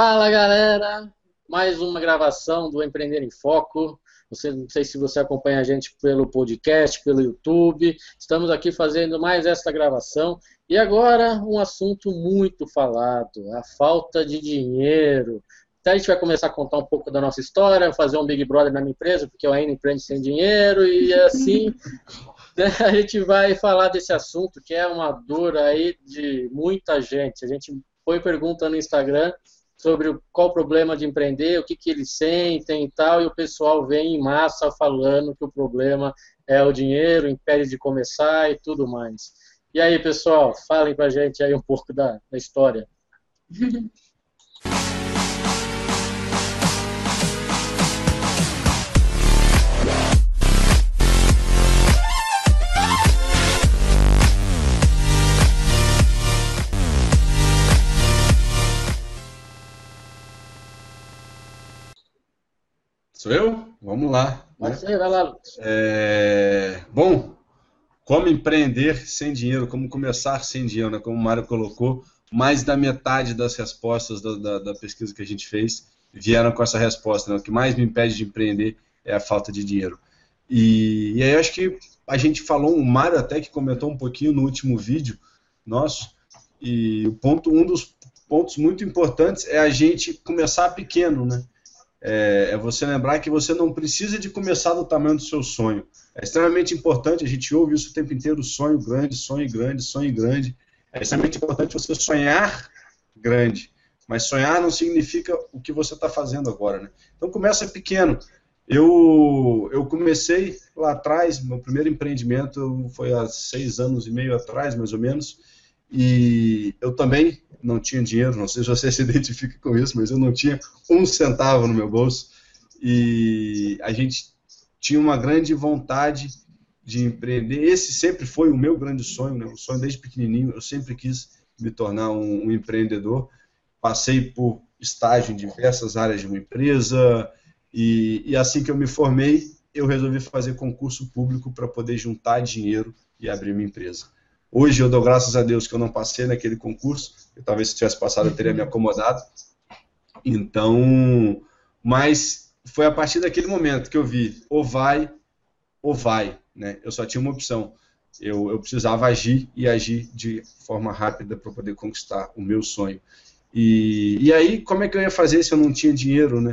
Fala galera, mais uma gravação do Empreender em Foco. Você, não sei se você acompanha a gente pelo podcast, pelo YouTube. Estamos aqui fazendo mais esta gravação. E agora um assunto muito falado: a falta de dinheiro. Então a gente vai começar a contar um pouco da nossa história, fazer um Big Brother na minha empresa, porque eu ainda empreendo sem dinheiro, e assim né, a gente vai falar desse assunto que é uma dor aí de muita gente. A gente põe pergunta no Instagram sobre qual o problema de empreender, o que, que eles sentem e tal, e o pessoal vem em massa falando que o problema é o dinheiro, impede de começar e tudo mais. E aí, pessoal, falem pra gente aí um pouco da, da história. Sou eu? Vamos lá. Né? ser, vai lá, Lucas. É... Bom, como empreender sem dinheiro, como começar sem dinheiro, né? como o Mário colocou, mais da metade das respostas da, da, da pesquisa que a gente fez vieram com essa resposta. Né? O que mais me impede de empreender é a falta de dinheiro. E, e aí eu acho que a gente falou, o Mário até que comentou um pouquinho no último vídeo nosso, e o ponto, um dos pontos muito importantes é a gente começar pequeno, né? É, é, você lembrar que você não precisa de começar do tamanho do seu sonho. É extremamente importante, a gente ouve isso o tempo inteiro, sonho grande, sonho grande, sonho grande. É extremamente importante você sonhar grande, mas sonhar não significa o que você está fazendo agora. Né? Então começa pequeno. Eu, eu comecei lá atrás, meu primeiro empreendimento foi há seis anos e meio atrás, mais ou menos, e eu também não tinha dinheiro, não sei se você se identifica com isso, mas eu não tinha um centavo no meu bolso. E a gente tinha uma grande vontade de empreender. Esse sempre foi o meu grande sonho, né? o sonho desde pequenininho. Eu sempre quis me tornar um, um empreendedor. Passei por estágio em diversas áreas de uma empresa e, e assim que eu me formei, eu resolvi fazer concurso público para poder juntar dinheiro e abrir minha empresa. Hoje eu dou graças a Deus que eu não passei naquele concurso, eu, talvez se tivesse passado eu teria me acomodado. Então, mas foi a partir daquele momento que eu vi ou vai ou vai, né? Eu só tinha uma opção. Eu, eu precisava agir e agir de forma rápida para poder conquistar o meu sonho. E, e aí, como é que eu ia fazer se eu não tinha dinheiro, né?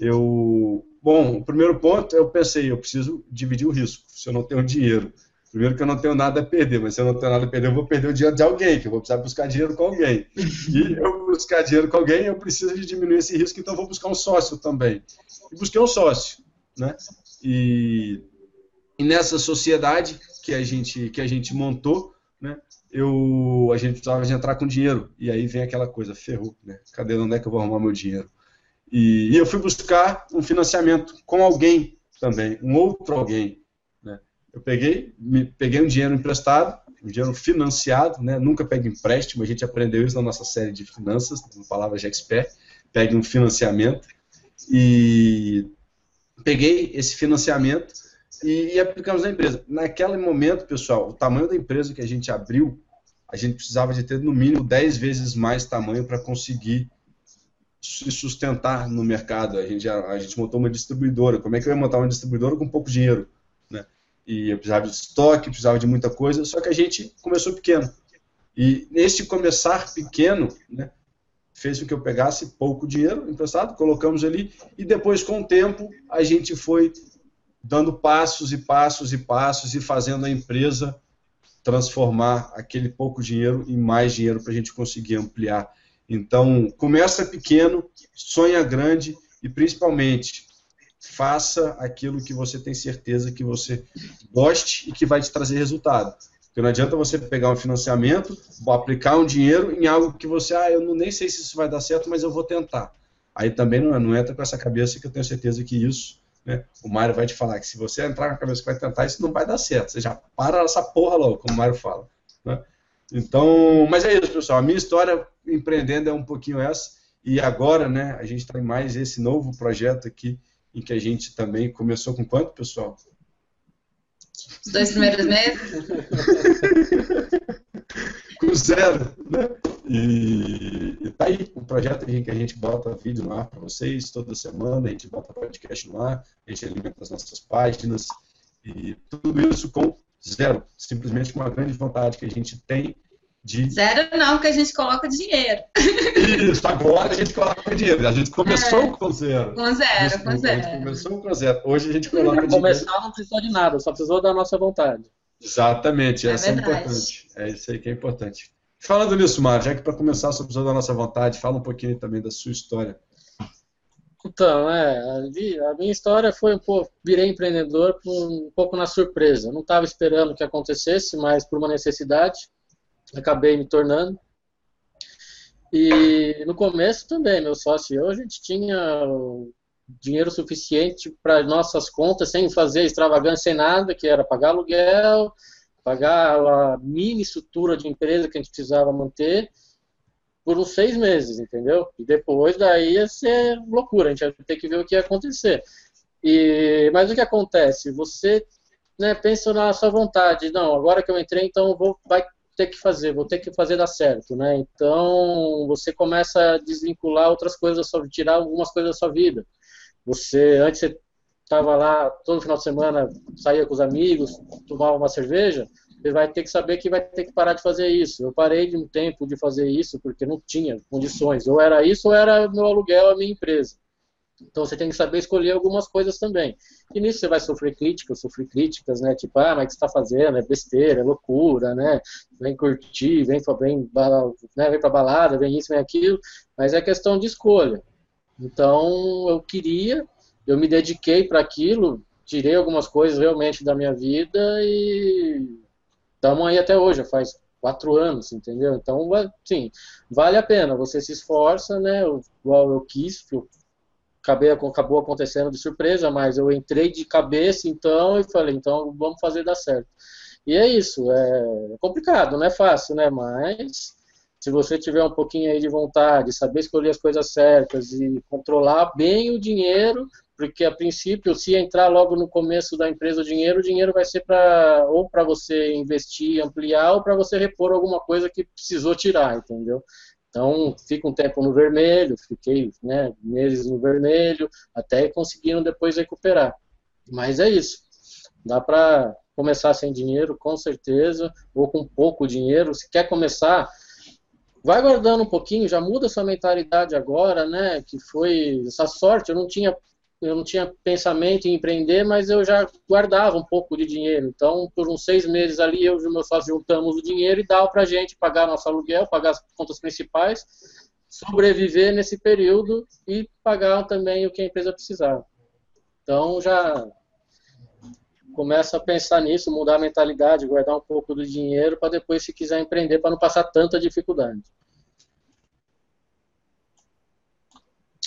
Eu, bom, o primeiro ponto eu pensei, eu preciso dividir o risco. Se eu não tenho dinheiro, Primeiro que eu não tenho nada a perder, mas se eu não tenho nada a perder, eu vou perder o dinheiro de alguém, que eu vou precisar buscar dinheiro com alguém. E eu buscar dinheiro com alguém, eu preciso de diminuir esse risco, então eu vou buscar um sócio também. E busquei um sócio, né? E, e nessa sociedade que a gente que a gente montou, né? Eu a gente precisava de entrar com dinheiro e aí vem aquela coisa, ferrou, né? Cadê onde é que eu vou arrumar meu dinheiro? E, e eu fui buscar um financiamento com alguém também, um outro alguém eu peguei, me, peguei um dinheiro emprestado, um dinheiro financiado, né? nunca pegue empréstimo, a gente aprendeu isso na nossa série de finanças, uma palavra de expert, pegue um financiamento, e peguei esse financiamento e, e aplicamos na empresa. Naquele momento, pessoal, o tamanho da empresa que a gente abriu, a gente precisava de ter no mínimo 10 vezes mais tamanho para conseguir se sustentar no mercado. A gente, a, a, gente montou uma distribuidora. Como é que eu ia montar uma distribuidora com pouco dinheiro? E eu precisava de estoque, precisava de muita coisa, só que a gente começou pequeno. E nesse começar pequeno, né, fez com que eu pegasse pouco dinheiro emprestado, colocamos ali, e depois, com o tempo, a gente foi dando passos e passos e passos e fazendo a empresa transformar aquele pouco dinheiro em mais dinheiro para a gente conseguir ampliar. Então, começa pequeno, sonha grande e, principalmente, faça aquilo que você tem certeza que você goste e que vai te trazer resultado. Porque não adianta você pegar um financiamento, aplicar um dinheiro em algo que você, ah, eu nem sei se isso vai dar certo, mas eu vou tentar. Aí também não, não entra com essa cabeça que eu tenho certeza que isso, né, o Mário vai te falar que se você entrar com a cabeça que vai tentar, isso não vai dar certo. Você já para essa porra logo, como o Mário fala. Né? Então, mas é isso, pessoal. A minha história empreendendo é um pouquinho essa. E agora, né, a gente está em mais esse novo projeto aqui em que a gente também começou com quanto, pessoal? Os dois primeiros meses? com zero, né? E, e tá aí um projeto em que a gente bota vídeo no ar para vocês toda semana, a gente bota podcast no ar, a gente alimenta as nossas páginas e tudo isso com zero, simplesmente com uma grande vontade que a gente tem de... Zero não, que a gente coloca dinheiro. Isso, agora a gente coloca dinheiro. A gente começou é, com zero. Com zero, com zero. A gente começou com zero. Hoje a gente coloca dinheiro. Começar não precisou de nada, só precisou da nossa vontade. Exatamente, é essa é, é importante. É isso aí que é importante. Falando nisso, Mário, já que para começar só precisou da nossa vontade, fala um pouquinho também da sua história. Então, é, a minha história foi um pouco, virei empreendedor um pouco na surpresa. não estava esperando que acontecesse, mas por uma necessidade acabei me tornando. E no começo também, meu sócio e eu, a gente tinha dinheiro suficiente para nossas contas, sem fazer extravagância, sem nada, que era pagar aluguel, pagar a mini estrutura de empresa que a gente precisava manter por uns seis meses, entendeu? E depois daí ia ser loucura, a gente ia ter que ver o que ia acontecer. E, mas o que acontece? Você né, pensa na sua vontade, não, agora que eu entrei, então vou, vai ter que fazer, vou ter que fazer dar certo, né? Então você começa a desvincular outras coisas vida, tirar algumas coisas da sua vida. Você antes você estava lá todo final de semana, saía com os amigos, tomava uma cerveja, você vai ter que saber que vai ter que parar de fazer isso. Eu parei de um tempo de fazer isso porque não tinha condições. Ou era isso ou era meu aluguel, a minha empresa. Então você tem que saber escolher algumas coisas também. E nisso você vai sofrer críticas, sofrer críticas, né? Tipo, ah, mas o que você está fazendo? É besteira, é loucura, né? Vem curtir, vem, vem, né? vem pra balada, vem isso, vem aquilo. Mas é questão de escolha. Então eu queria, eu me dediquei para aquilo, tirei algumas coisas realmente da minha vida e estamos aí até hoje, faz quatro anos, entendeu? Então, sim, vale a pena, você se esforça, né? Igual eu quis, eu acabei, acabou acontecendo de surpresa, mas eu entrei de cabeça então e falei, então vamos fazer dar certo. E é isso, é complicado, não é fácil, né? Mas se você tiver um pouquinho aí de vontade, saber escolher as coisas certas e controlar bem o dinheiro, porque a princípio, se entrar logo no começo da empresa o dinheiro, o dinheiro vai ser para ou para você investir, ampliar, ou para você repor alguma coisa que precisou tirar, entendeu? Então, fica um tempo no vermelho, fiquei né, meses no vermelho, até conseguiram depois recuperar. Mas é isso. Dá para começar sem dinheiro, com certeza, ou com pouco dinheiro. Se quer começar, vai guardando um pouquinho, já muda sua mentalidade agora, né? Que foi essa sorte. Eu não tinha eu não tinha pensamento em empreender, mas eu já guardava um pouco de dinheiro. Então, por uns seis meses ali, eu e meu sócio juntamos o dinheiro e dava para a gente pagar nosso aluguel, pagar as contas principais, sobreviver nesse período e pagar também o que a empresa precisava. Então, já começa a pensar nisso, mudar a mentalidade, guardar um pouco do dinheiro para depois, se quiser empreender, para não passar tanta dificuldade.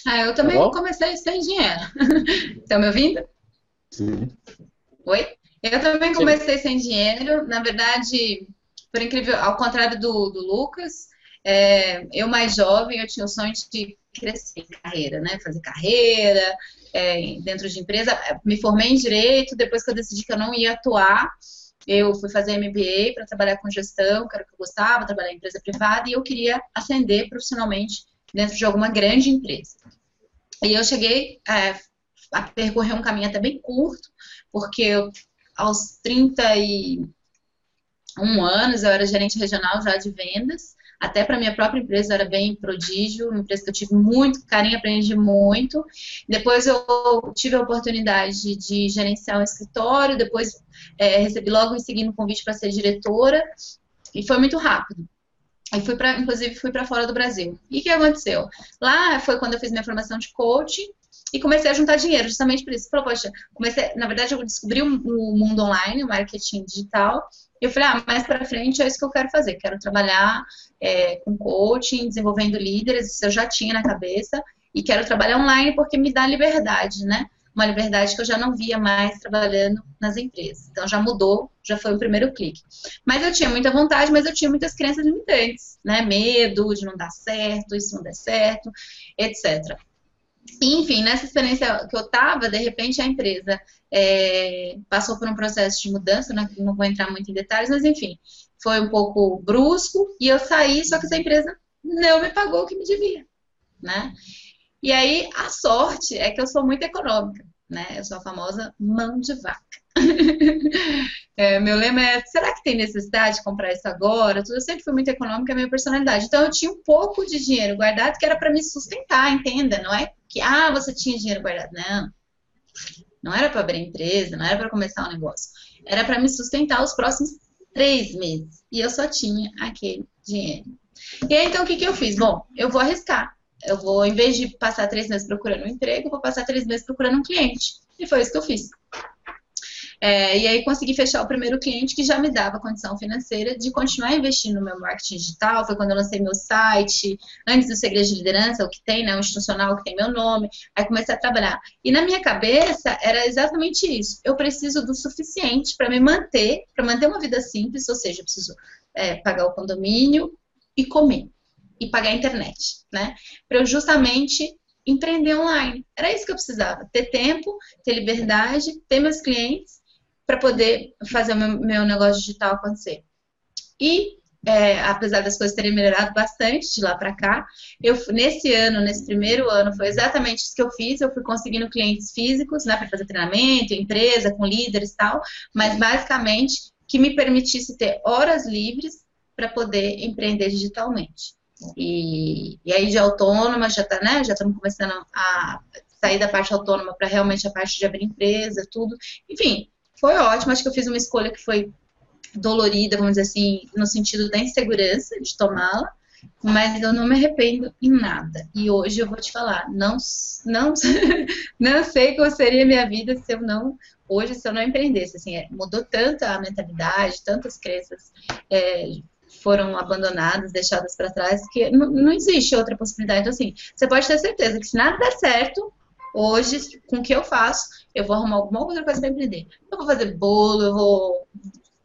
Ah, eu também tá comecei sem dinheiro. Estão me ouvindo? Sim. Oi? Eu também comecei Sim. sem dinheiro. Na verdade, por incrível, ao contrário do, do Lucas, é, eu mais jovem, eu tinha o sonho de crescer em carreira, né? Fazer carreira é, dentro de empresa. Me formei em direito, depois que eu decidi que eu não ia atuar, eu fui fazer MBA para trabalhar com gestão, que era o que eu gostava, trabalhar em empresa privada, e eu queria ascender profissionalmente dentro de alguma grande empresa. E eu cheguei é, a percorrer um caminho até bem curto, porque eu, aos 31 anos eu era gerente regional já de vendas, até para minha própria empresa era bem prodígio, uma empresa que eu tive muito carinho, aprendi muito. Depois eu tive a oportunidade de gerenciar um escritório, depois é, recebi logo em seguida um convite para ser diretora, e foi muito rápido. E fui para, inclusive, fui para fora do Brasil. E o que aconteceu? Lá foi quando eu fiz minha formação de coaching e comecei a juntar dinheiro, justamente por isso. Falei, poxa, comecei, na verdade, eu descobri o, o mundo online, o marketing digital. E eu falei, ah, mais para frente é isso que eu quero fazer. Quero trabalhar é, com coaching, desenvolvendo líderes, isso eu já tinha na cabeça. E quero trabalhar online porque me dá liberdade, né? Uma liberdade que eu já não via mais trabalhando nas empresas. Então já mudou, já foi o primeiro clique. Mas eu tinha muita vontade, mas eu tinha muitas crenças limitantes, né? Medo de não dar certo, isso não der certo, etc. Enfim, nessa experiência que eu estava, de repente a empresa é, passou por um processo de mudança, né? não vou entrar muito em detalhes, mas enfim, foi um pouco brusco e eu saí, só que essa empresa não me pagou o que me devia, né? E aí, a sorte é que eu sou muito econômica, né? Eu sou a famosa mão de vaca. é, meu lema é: será que tem necessidade de comprar isso agora? Eu sempre fui muito econômica, a minha personalidade. Então, eu tinha um pouco de dinheiro guardado que era para me sustentar, entenda? Não é que, ah, você tinha dinheiro guardado. Não. Não era para abrir empresa, não era para começar um negócio. Era para me sustentar os próximos três meses. E eu só tinha aquele dinheiro. E aí, então, o que, que eu fiz? Bom, eu vou arriscar. Eu vou, em vez de passar três meses procurando um emprego, vou passar três meses procurando um cliente. E foi isso que eu fiz. É, e aí consegui fechar o primeiro cliente que já me dava condição financeira de continuar investindo no meu marketing digital. Foi quando eu lancei meu site, antes do Segredo de Liderança, o que tem, né? O institucional que tem meu nome. Aí comecei a trabalhar. E na minha cabeça era exatamente isso. Eu preciso do suficiente para me manter, para manter uma vida simples, ou seja, eu preciso é, pagar o condomínio e comer. E pagar a internet, né? Para eu justamente empreender online. Era isso que eu precisava. Ter tempo, ter liberdade, ter meus clientes para poder fazer o meu, meu, negócio digital acontecer. E, é, apesar das coisas terem melhorado bastante de lá para cá, eu nesse ano, nesse primeiro ano, foi exatamente isso que eu fiz. Eu fui conseguindo clientes físicos, né, para fazer treinamento, empresa, com líderes e tal, mas basicamente que me permitisse ter horas livres para poder empreender digitalmente. E, e aí de autônoma já tá, né? Já estamos começando a sair da parte autônoma para realmente a parte de abrir empresa, tudo. Enfim, foi ótimo, acho que eu fiz uma escolha que foi dolorida, vamos dizer assim, no sentido da insegurança de tomá-la, mas eu não me arrependo em nada. E hoje eu vou te falar, não, não, não sei qual seria a minha vida se eu não, hoje, se eu não empreendesse. Assim, é, mudou tanto a mentalidade, tantas crenças é, foram abandonadas, deixadas para trás, que não, não existe outra possibilidade. Então, assim, você pode ter certeza que se nada der certo, Hoje, com o que eu faço, eu vou arrumar alguma outra coisa para empreender. Eu vou fazer bolo, eu vou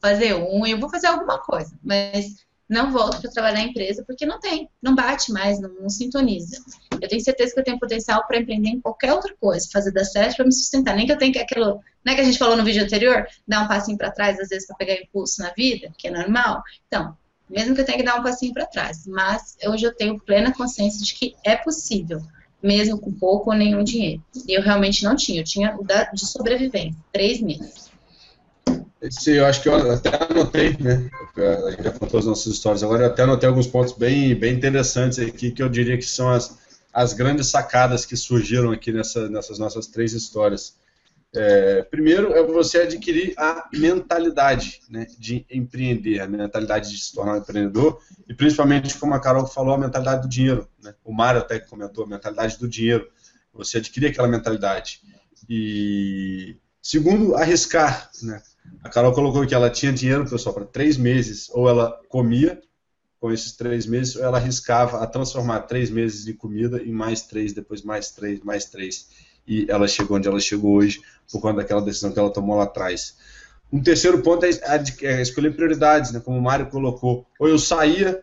fazer unha, eu vou fazer alguma coisa, mas não volto para trabalhar em empresa porque não tem, não bate mais, não, não sintoniza. Eu tenho certeza que eu tenho potencial para empreender em qualquer outra coisa, fazer dar certo para me sustentar. Nem que eu tenha que aquilo, né, que a gente falou no vídeo anterior, dar um passinho para trás às vezes para pegar impulso na vida, que é normal. Então, mesmo que eu tenha que dar um passinho para trás, mas hoje eu tenho plena consciência de que é possível mesmo com pouco ou nenhum dinheiro. E eu realmente não tinha, eu tinha o da, de sobrevivência, três meses. Esse, eu acho que eu até anotei, né? A gente já contou as nossas histórias agora, eu até anotei alguns pontos bem, bem interessantes aqui, que eu diria que são as, as grandes sacadas que surgiram aqui nessa, nessas nossas três histórias. É, primeiro é você adquirir a mentalidade né, de empreender, a mentalidade de se tornar um empreendedor e principalmente, como a Carol falou, a mentalidade do dinheiro. Né? O Mário até comentou, a mentalidade do dinheiro. Você adquirir aquela mentalidade. E segundo, arriscar. Né? A Carol colocou que ela tinha dinheiro, pessoal, para três meses, ou ela comia com esses três meses, ou ela arriscava a transformar três meses de comida em mais três, depois mais três, mais três e ela chegou onde ela chegou hoje por conta daquela decisão que ela tomou lá atrás. Um terceiro ponto é, é escolher prioridades, né? como o Mário colocou. Ou eu saía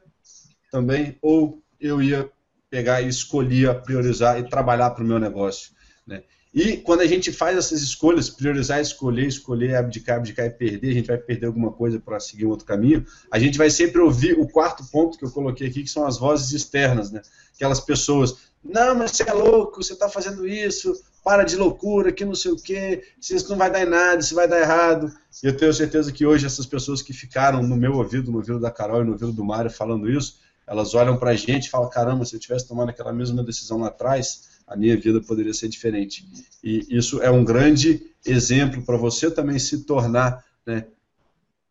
também, ou eu ia pegar e escolhia priorizar e trabalhar para o meu negócio. Né? E quando a gente faz essas escolhas, priorizar, escolher, escolher, abdicar, abdicar e perder, a gente vai perder alguma coisa para seguir um outro caminho, a gente vai sempre ouvir o quarto ponto que eu coloquei aqui, que são as vozes externas, né? Aquelas pessoas, não, mas você é louco, você está fazendo isso, para de loucura, que não sei o quê, se isso não vai dar em nada, isso vai dar errado. E eu tenho certeza que hoje essas pessoas que ficaram no meu ouvido, no ouvido da Carol e no ouvido do Mário falando isso, elas olham para a gente e falam, caramba, se eu tivesse tomado aquela mesma decisão lá atrás, a minha vida poderia ser diferente. E isso é um grande exemplo para você também se tornar, né,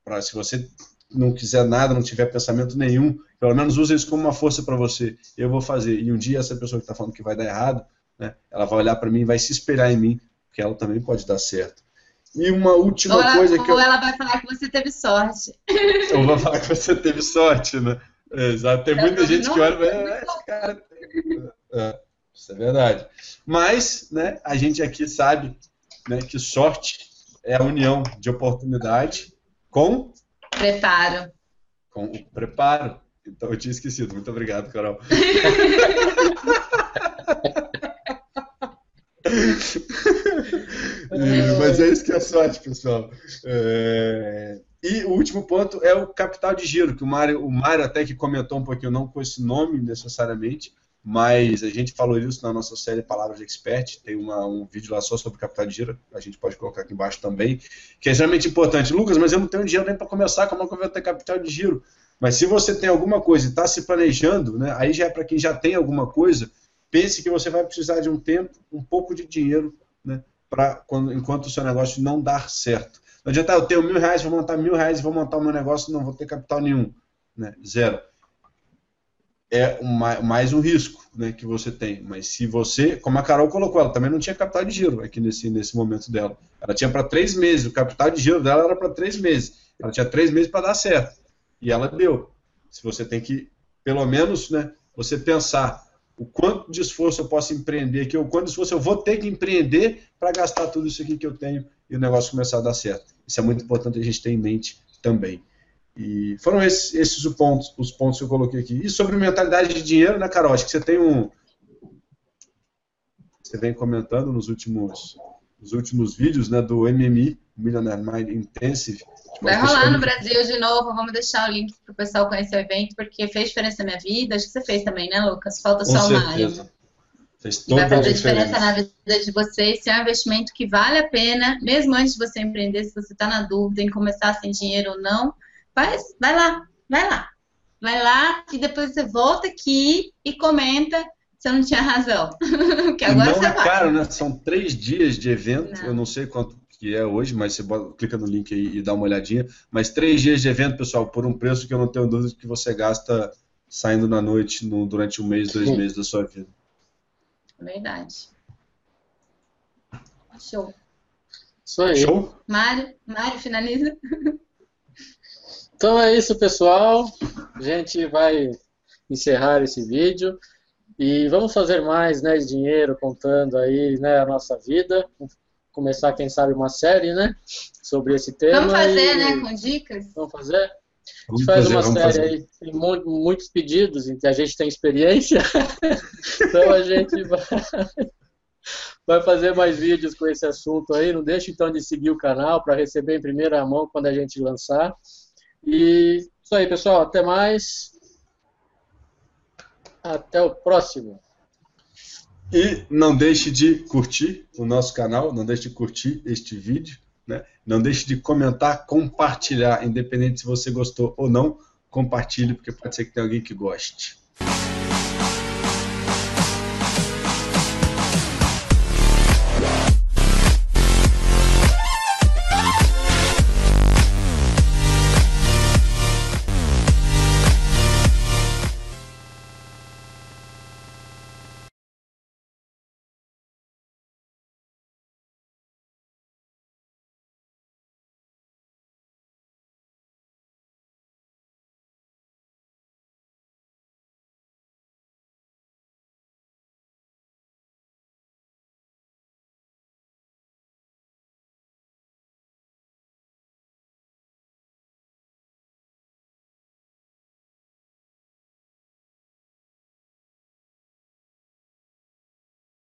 para se você não quiser nada, não tiver pensamento nenhum, pelo menos use isso como uma força para você. Eu vou fazer. E um dia essa pessoa que está falando que vai dar errado, né? Ela vai olhar para mim e vai se espelhar em mim, porque ela também pode dar certo. E uma última ou ela, coisa que. Ou eu... ela vai falar que você teve sorte. Ou vai falar que você teve sorte, né? Exato. Tem muita gente que olha e é, esse cara. É, isso é verdade. Mas, né, a gente aqui sabe né, que sorte é a união de oportunidade com. Preparo. Com o preparo. Então eu tinha esquecido. Muito obrigado, Carol. mas é isso que é sorte, pessoal. É... E o último ponto é o capital de giro, que o Mário, o Mário até que comentou um pouquinho, não com esse nome necessariamente, mas a gente falou isso na nossa série Palavras de Expert, tem uma, um vídeo lá só sobre capital de giro, a gente pode colocar aqui embaixo também, que é extremamente importante. Lucas, mas eu não tenho dinheiro nem para começar, como é que eu vou ter capital de giro? Mas se você tem alguma coisa e está se planejando, né, aí já é para quem já tem alguma coisa, pense que você vai precisar de um tempo, um pouco de dinheiro, né, pra, quando, enquanto o seu negócio não dar certo. Não adianta, eu tenho mil reais, vou montar mil reais e vou montar o meu negócio, não vou ter capital nenhum. Né? Zero. É uma, mais um risco né, que você tem. Mas se você, como a Carol colocou, ela também não tinha capital de giro aqui nesse, nesse momento dela. Ela tinha para três meses, o capital de giro dela era para três meses. Ela tinha três meses para dar certo. E ela deu. Se você tem que, pelo menos, né, você pensar o quanto de esforço eu posso empreender aqui, o quanto de esforço eu vou ter que empreender para gastar tudo isso aqui que eu tenho e o negócio começar a dar certo. Isso é muito importante a gente ter em mente também. E foram esses, esses os, pontos, os pontos que eu coloquei aqui. E sobre mentalidade de dinheiro, né, Carol? Acho que você tem um. Você vem comentando nos últimos, nos últimos vídeos né, do MMI, Millionaire Mind Intensive, Vai rolar no Brasil de novo, vamos deixar o link para o pessoal conhecer o evento, porque fez diferença na minha vida. Acho que você fez também, né, Lucas? Falta Com só certeza. o Mário. Fez toda vai fazer diferença. diferença na vida de vocês. Se é um investimento que vale a pena, mesmo antes de você empreender, se você está na dúvida em começar sem dinheiro ou não, faz, vai lá, vai lá. Vai lá e depois você volta aqui e comenta se eu não tinha razão. que agora não você é vai. caro, né? São três dias de evento. Não. Eu não sei quanto que é hoje, mas você bota- clica no link aí e dá uma olhadinha. Mas três dias de evento, pessoal, por um preço que eu não tenho dúvida que você gasta saindo na noite no- durante um mês, dois Sim. meses da sua vida. Verdade. Show. Isso aí. Show? Mário, Mário, finaliza. Então é isso, pessoal. A gente vai encerrar esse vídeo e vamos fazer mais, né, de dinheiro contando aí, né, a nossa vida. Começar, quem sabe, uma série, né, sobre esse tema. Vamos fazer, e- né, com dicas? Vamos fazer? A gente faz fazer, uma vamos série fazer. aí, tem mu- muitos pedidos, a gente tem experiência, então a gente vai, vai fazer mais vídeos com esse assunto aí. Não deixe então de seguir o canal para receber em primeira mão quando a gente lançar. E isso aí, pessoal. Até mais. Até o próximo. E não deixe de curtir o nosso canal, não deixe de curtir este vídeo, né? não deixe de comentar, compartilhar, independente se você gostou ou não, compartilhe, porque pode ser que tenha alguém que goste.